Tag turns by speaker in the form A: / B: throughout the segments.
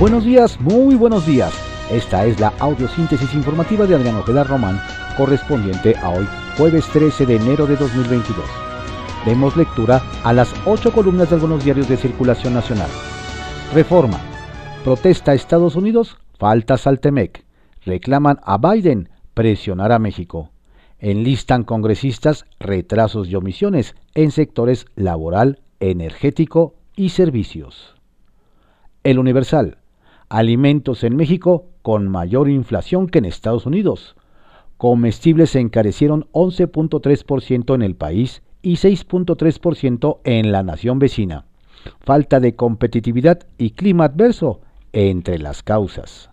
A: Buenos días, muy buenos días. Esta es la audiosíntesis informativa de Adrián Ojeda Román, correspondiente a hoy, jueves 13 de enero de 2022. Demos lectura a las ocho columnas de algunos diarios de circulación nacional. Reforma. Protesta Estados Unidos, faltas al Temec. Reclaman a Biden presionar a México. Enlistan congresistas retrasos y omisiones en sectores laboral, energético y servicios. El Universal alimentos en México con mayor inflación que en Estados Unidos. Comestibles se encarecieron 11.3% en el país y 6.3% en la nación vecina. Falta de competitividad y clima adverso entre las causas.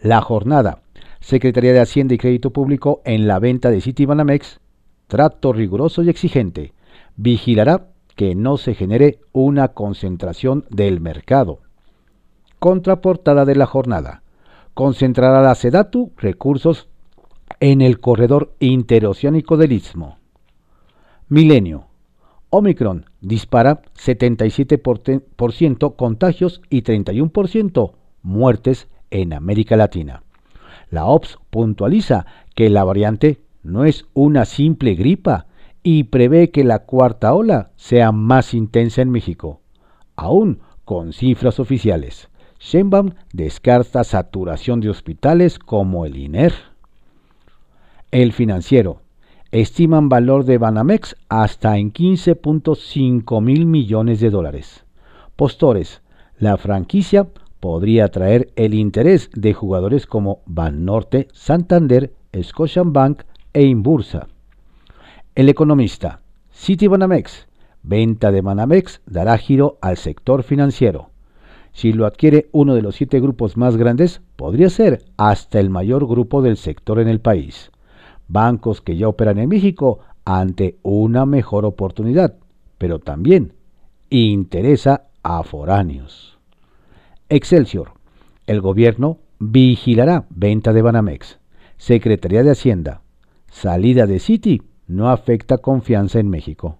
A: La jornada. Secretaría de Hacienda y Crédito Público en la venta de Citibanamex. Trato riguroso y exigente. Vigilará que no se genere una concentración del mercado. Contraportada de la jornada. Concentrará la SEDATU recursos en el corredor interoceánico del Istmo. Milenio. Omicron dispara 77% contagios y 31% muertes en América Latina. La OPS puntualiza que la variante no es una simple gripa y prevé que la cuarta ola sea más intensa en México, aún con cifras oficiales. Sheinbaum descarta saturación de hospitales como el INER. El financiero. Estiman valor de Banamex hasta en 15.5 mil millones de dólares. Postores. La franquicia podría atraer el interés de jugadores como Banorte, Santander, Scotiabank e Inbursa. El economista. City Banamex. Venta de Banamex dará giro al sector financiero. Si lo adquiere uno de los siete grupos más grandes, podría ser hasta el mayor grupo del sector en el país. Bancos que ya operan en México ante una mejor oportunidad, pero también interesa a foráneos. Excelsior. El gobierno vigilará venta de Banamex. Secretaría de Hacienda. Salida de Citi no afecta confianza en México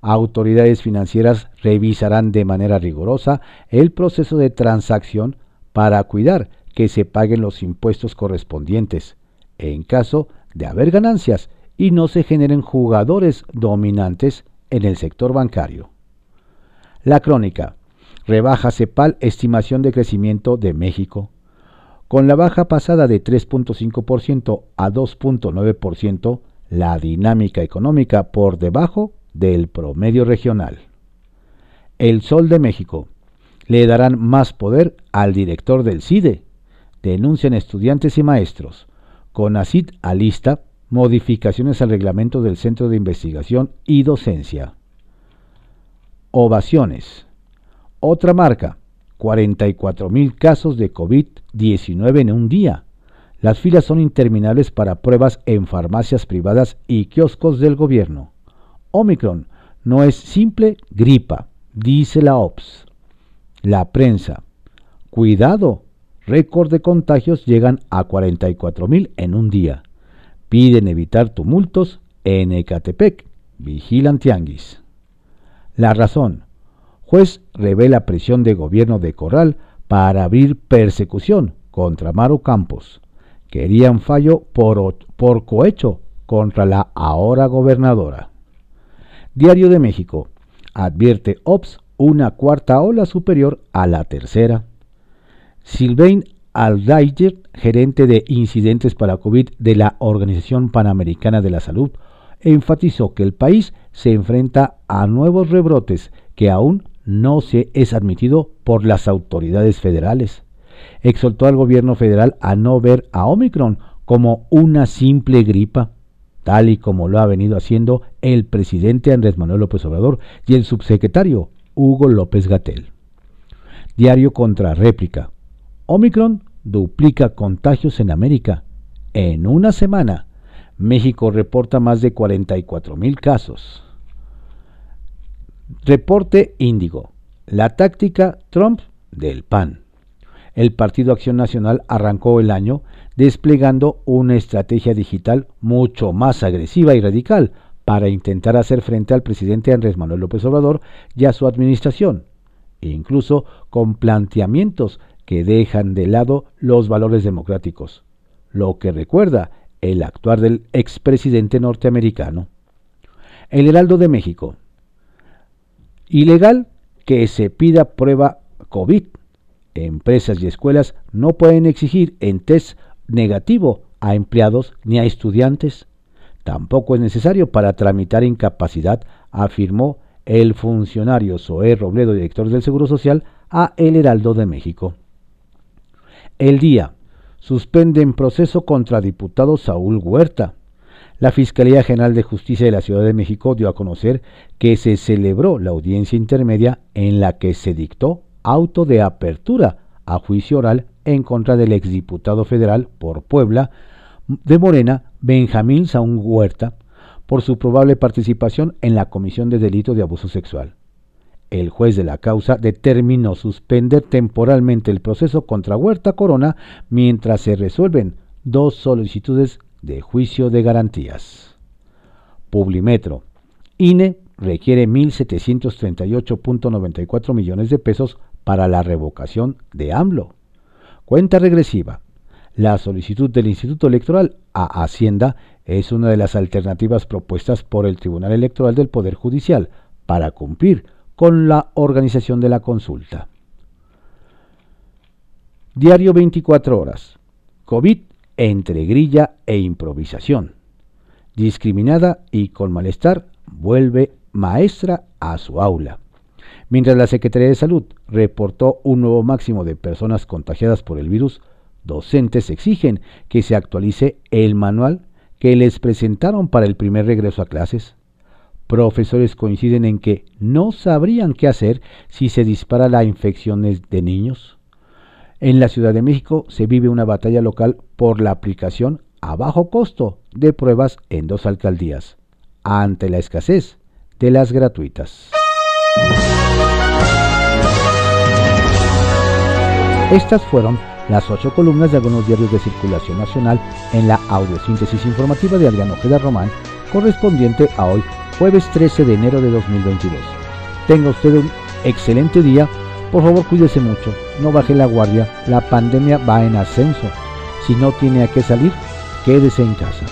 A: autoridades financieras revisarán de manera rigurosa el proceso de transacción para cuidar que se paguen los impuestos correspondientes, en caso de haber ganancias y no se generen jugadores dominantes en el sector bancario. La crónica. Rebaja CEPAL estimación de crecimiento de México. Con la baja pasada de 3.5% a 2.9%, la dinámica económica por debajo del promedio regional. El Sol de México. Le darán más poder al director del CIDE. Denuncian estudiantes y maestros. Con CONACIT alista modificaciones al reglamento del Centro de Investigación y Docencia. Ovaciones. Otra marca. 44.000 casos de COVID-19 en un día. Las filas son interminables para pruebas en farmacias privadas y kioscos del gobierno. Omicron no es simple gripa, dice la OPS. La prensa. Cuidado, récord de contagios llegan a 44.000 en un día. Piden evitar tumultos en Ecatepec. Vigilan tianguis. La razón. Juez revela presión de gobierno de Corral para abrir persecución contra Maro Campos. Querían fallo por, por cohecho contra la ahora gobernadora. Diario de México. Advierte OPS una cuarta ola superior a la tercera. Sylvain Aldayer, gerente de incidentes para COVID de la Organización Panamericana de la Salud, enfatizó que el país se enfrenta a nuevos rebrotes que aún no se es admitido por las autoridades federales. Exhortó al gobierno federal a no ver a Omicron como una simple gripa tal y como lo ha venido haciendo el presidente Andrés Manuel López Obrador y el subsecretario Hugo López Gatel. Diario contra réplica. Omicron duplica contagios en América. En una semana, México reporta más de 44 mil casos. Reporte Índigo. La táctica Trump del PAN. El Partido Acción Nacional arrancó el año desplegando una estrategia digital mucho más agresiva y radical para intentar hacer frente al presidente Andrés Manuel López Obrador y a su administración, e incluso con planteamientos que dejan de lado los valores democráticos, lo que recuerda el actuar del expresidente norteamericano. El Heraldo de México. Ilegal que se pida prueba COVID. Empresas y escuelas no pueden exigir en test negativo a empleados ni a estudiantes. Tampoco es necesario para tramitar incapacidad, afirmó el funcionario Zoé Robledo, director del Seguro Social, a El Heraldo de México. El día. Suspende en proceso contra diputado Saúl Huerta. La Fiscalía General de Justicia de la Ciudad de México dio a conocer que se celebró la audiencia intermedia en la que se dictó auto de apertura a juicio oral en contra del exdiputado federal por Puebla de Morena, Benjamín Saúl Huerta, por su probable participación en la comisión de delito de abuso sexual. El juez de la causa determinó suspender temporalmente el proceso contra Huerta Corona mientras se resuelven dos solicitudes de juicio de garantías. Publimetro. INE requiere 1.738.94 millones de pesos para la revocación de AMLO. Cuenta regresiva. La solicitud del Instituto Electoral a Hacienda es una de las alternativas propuestas por el Tribunal Electoral del Poder Judicial para cumplir con la organización de la consulta. Diario 24 horas. COVID entre grilla e improvisación. Discriminada y con malestar, vuelve maestra a su aula. Mientras la Secretaría de Salud reportó un nuevo máximo de personas contagiadas por el virus, docentes exigen que se actualice el manual que les presentaron para el primer regreso a clases. Profesores coinciden en que no sabrían qué hacer si se dispara la infección de niños. En la Ciudad de México se vive una batalla local por la aplicación a bajo costo de pruebas en dos alcaldías, ante la escasez de las gratuitas. Estas fueron las ocho columnas de algunos diarios de circulación nacional en la audiosíntesis informativa de Adriano Ojeda Román, correspondiente a hoy, jueves 13 de enero de 2022. Tenga usted un excelente día, por favor cuídese mucho, no baje la guardia, la pandemia va en ascenso. Si no tiene a qué salir, quédese en casa.